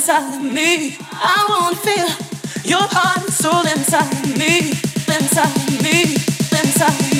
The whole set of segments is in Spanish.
inside me. I wanna feel your heart and soul inside me, inside me, inside me.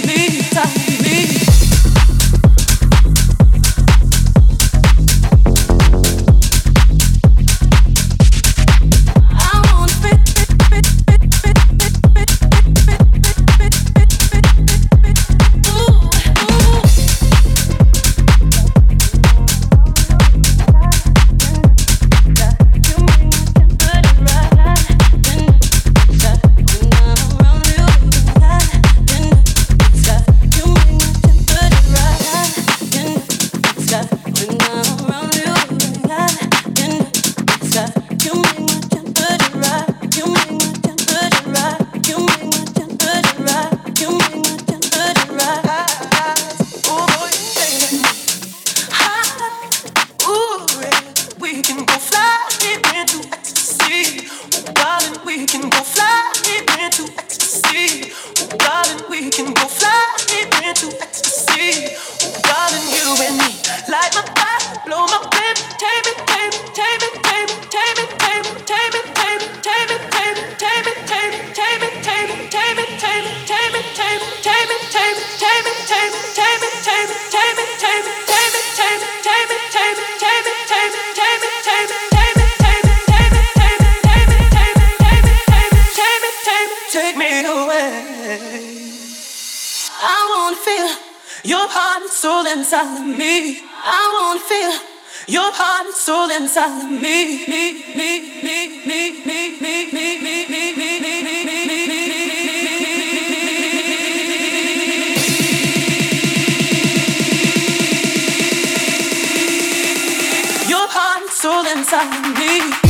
Heart and soul inside of me. I wanna feel your heart and soul inside of me. me, me, me, me, me, me, me, me, me, me, me, me, me, me. And soul inside of me.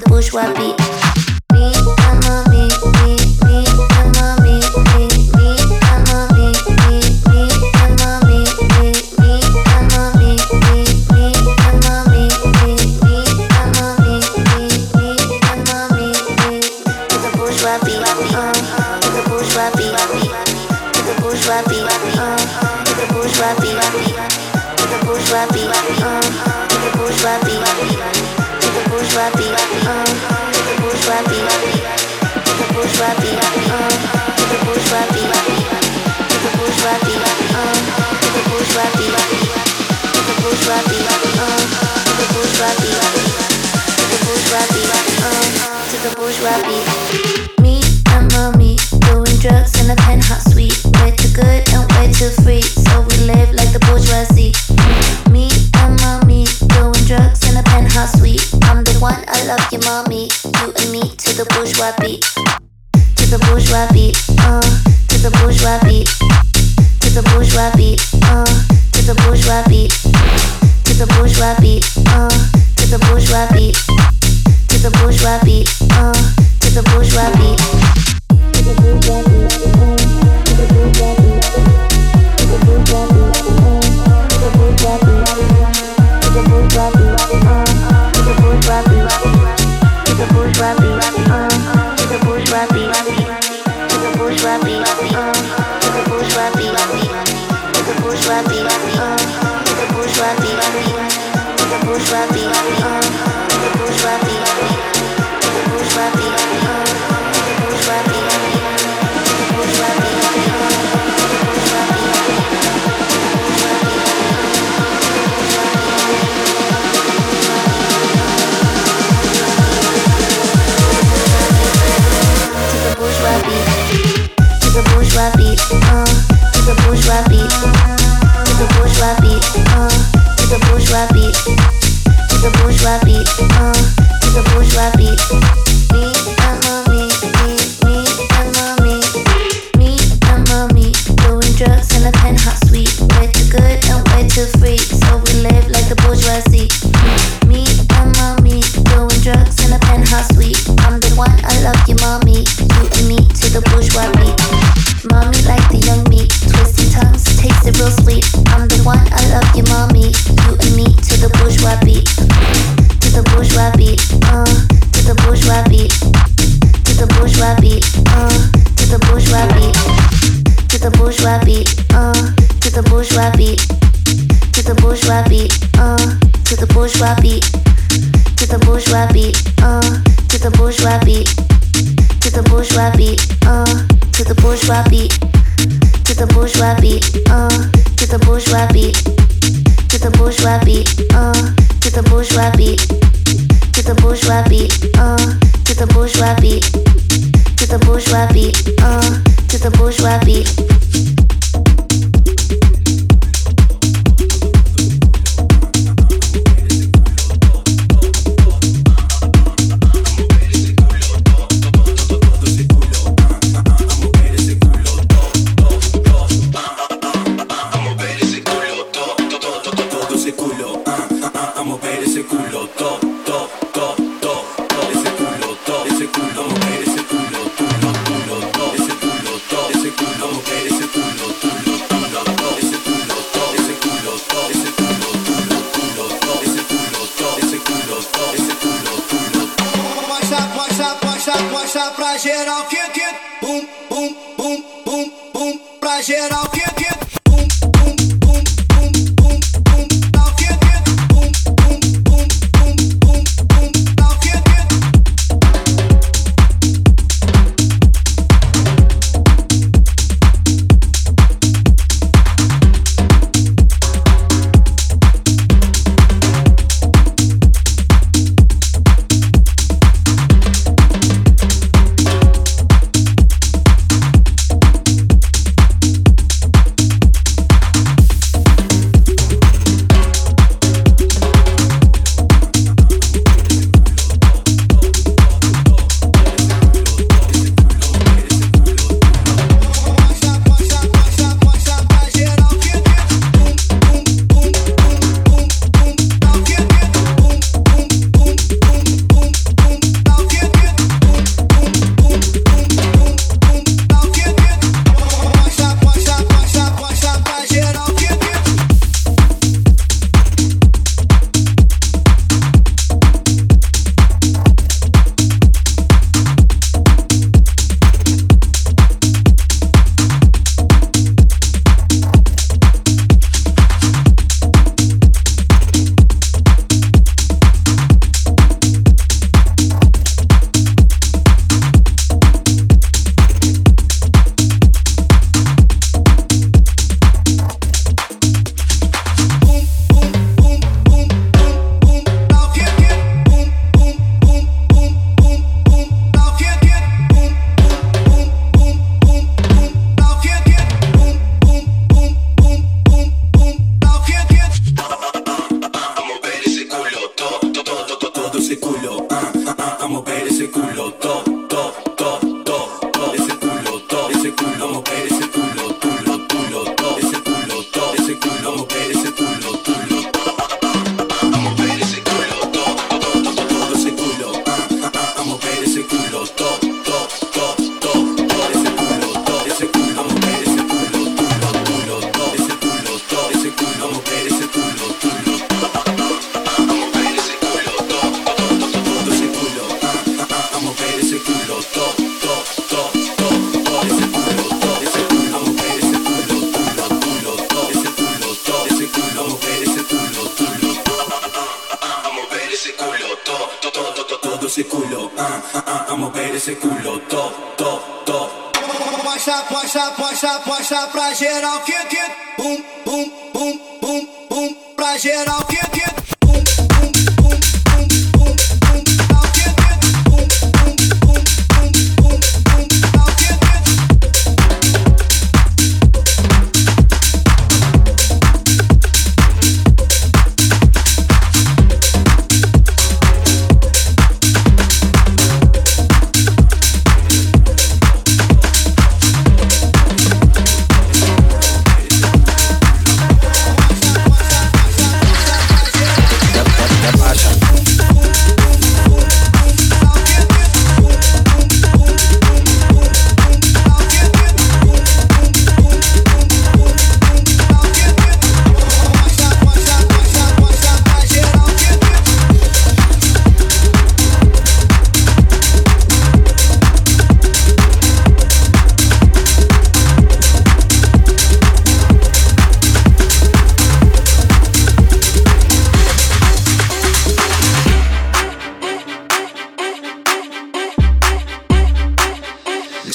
push what be. bourgeois beat, uh, kita bourgeois beat, uh, bourgeois beat, bourgeois beat, uh, bourgeois beat, bourgeois beat, uh, bourgeois beat, bourgeois beat, uh, bourgeois beat. Toca pra geral, que que bum bum bum bum bum. Pra geral que ese culo.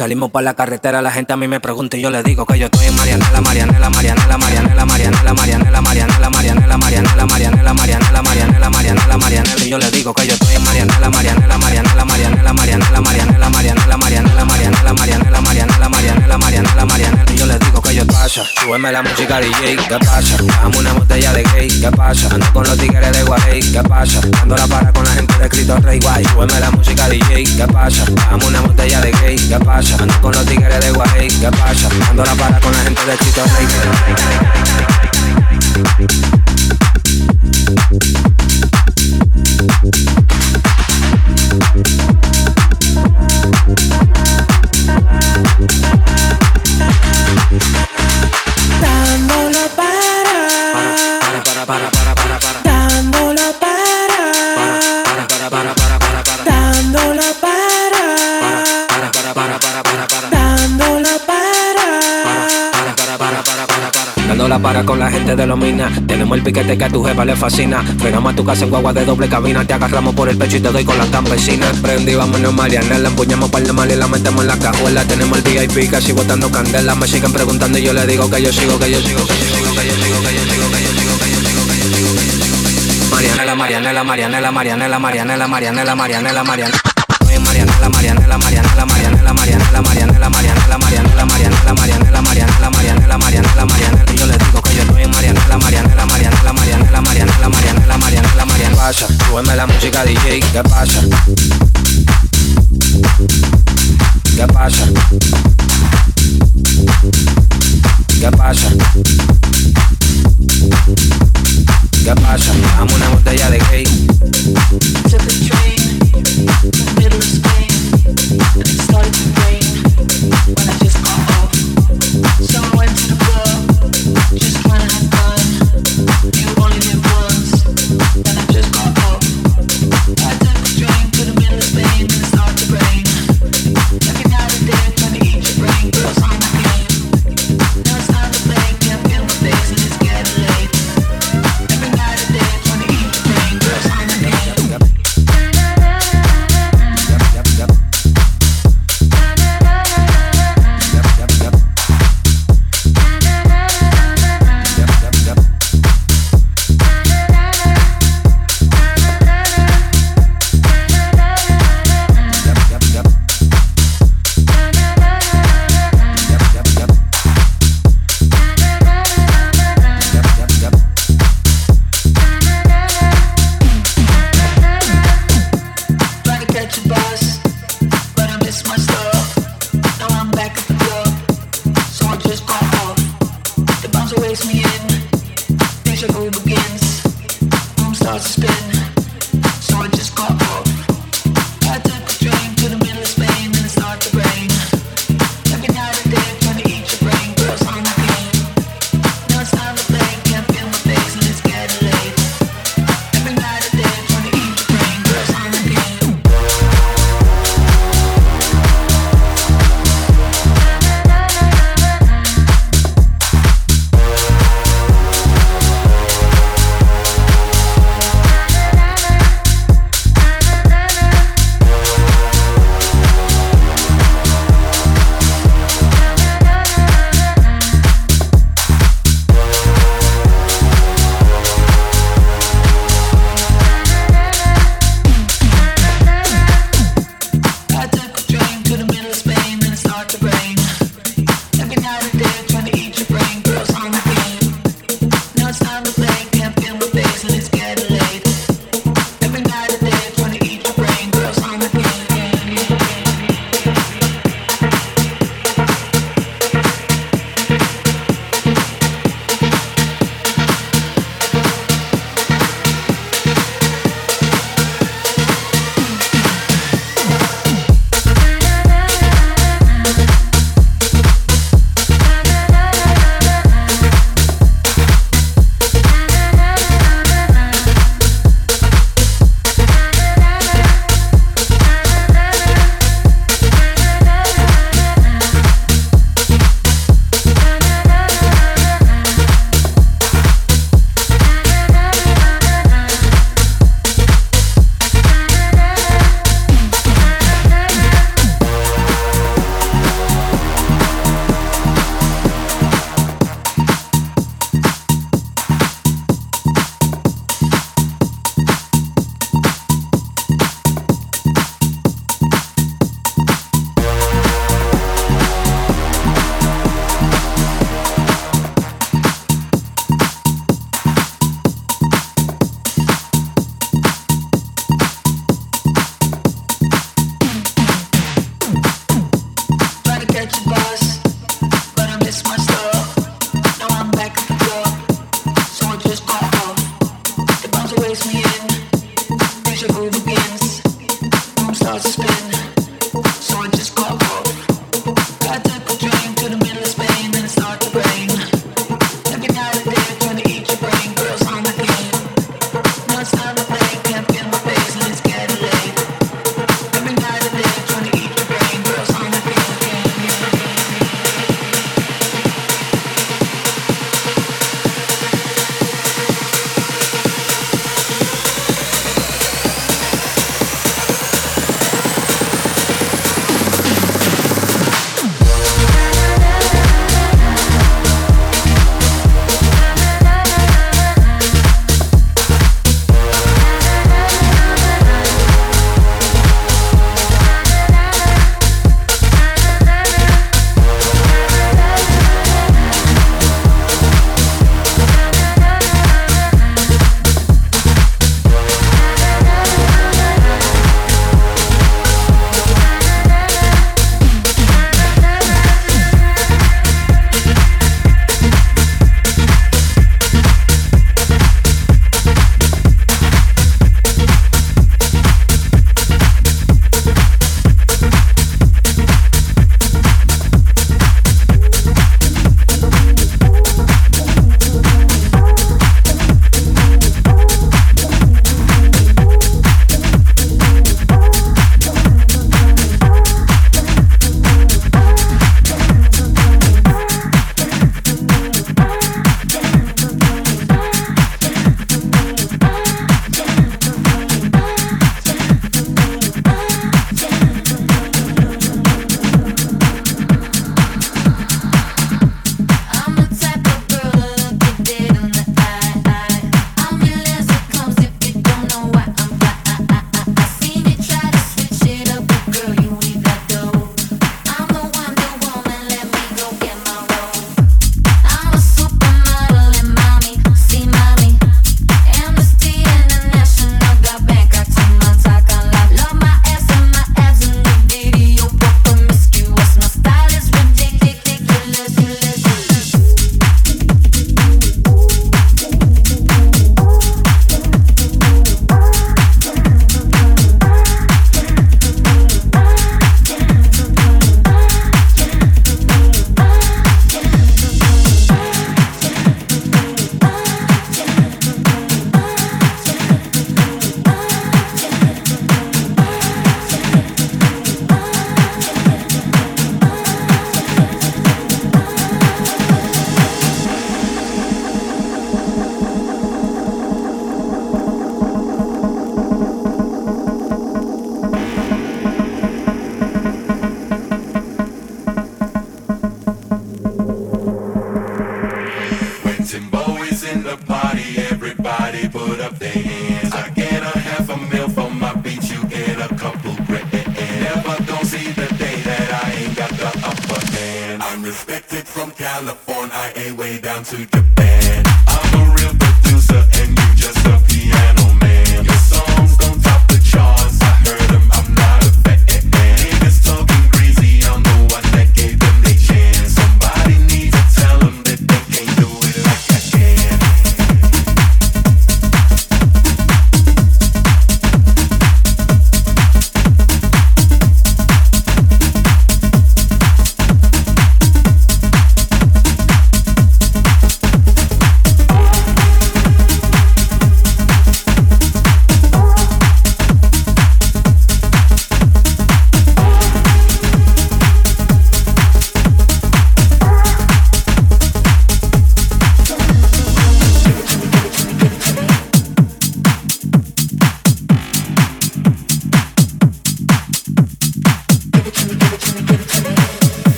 Salimos por la carretera, la gente a mí me pregunta y yo le digo que yo estoy en Marianela, Marianela, Marianela, Marianela, Marianela, Marianela, Marianela, Marianela, Marianela, Marianela, Marianela, Marianela, Marianela, Marianela, y yo le digo que yo estoy en Marianela, Marianela, Marianela, Marianela, Marianela, Marianela, Marianela, Marianela, Marianela, Marianela, Marianela, Marianela, Marianela, Marianela, y yo le digo que yo pasa, súbeme la música DJ, ¿qué pasa? Dame una botella de gay, ¿qué pasa? Ando con los tigres de Guay, ¿qué pasa? Ando la para con la gente de Cristo Rey Guay, súbeme la música DJ, ¿qué pasa? Dame una botella de gay, ¿qué pasa? Ando con los tigres de Guay, ¿qué pasa? Ando la para con la gente de Cristo Rey para con la gente de los minas. Tenemos el piquete que a tu jefa le fascina. Frenamos a tu casa en guagua de doble cabina. Te agarramos por el pecho y te doy con las campesinas. Prendí, vámonos Mariana. La empuñamos para el mal y la metemos en la cajuela. Tenemos el VIP casi botando candela. Me siguen preguntando y yo le digo que yo sigo, que yo sigo, que yo sigo, que yo sigo, que yo sigo, que yo sigo, que yo sigo, que yo sigo, que yo sigo. Marianela, Marianela, Marianela, Marianela, Marianela, Marianela, Marianela, Marianela. Marianela, Marianela, Marianela, Marianela, Marianela, Marianela, Marianela, Marianela, Marianela, Marianela, Marianela, Marianela, Marianela, Marianela, yo le digo que yo estoy en Marianela, Marianela, Marianela, Marianela, Marianela, Marianela, Marianela, Marianela, pasa, súbeme la música DJ, ¿qué pasa? ¿Qué pasa? ¿Qué pasa? ¿Qué pasa? Dame una botella de gay.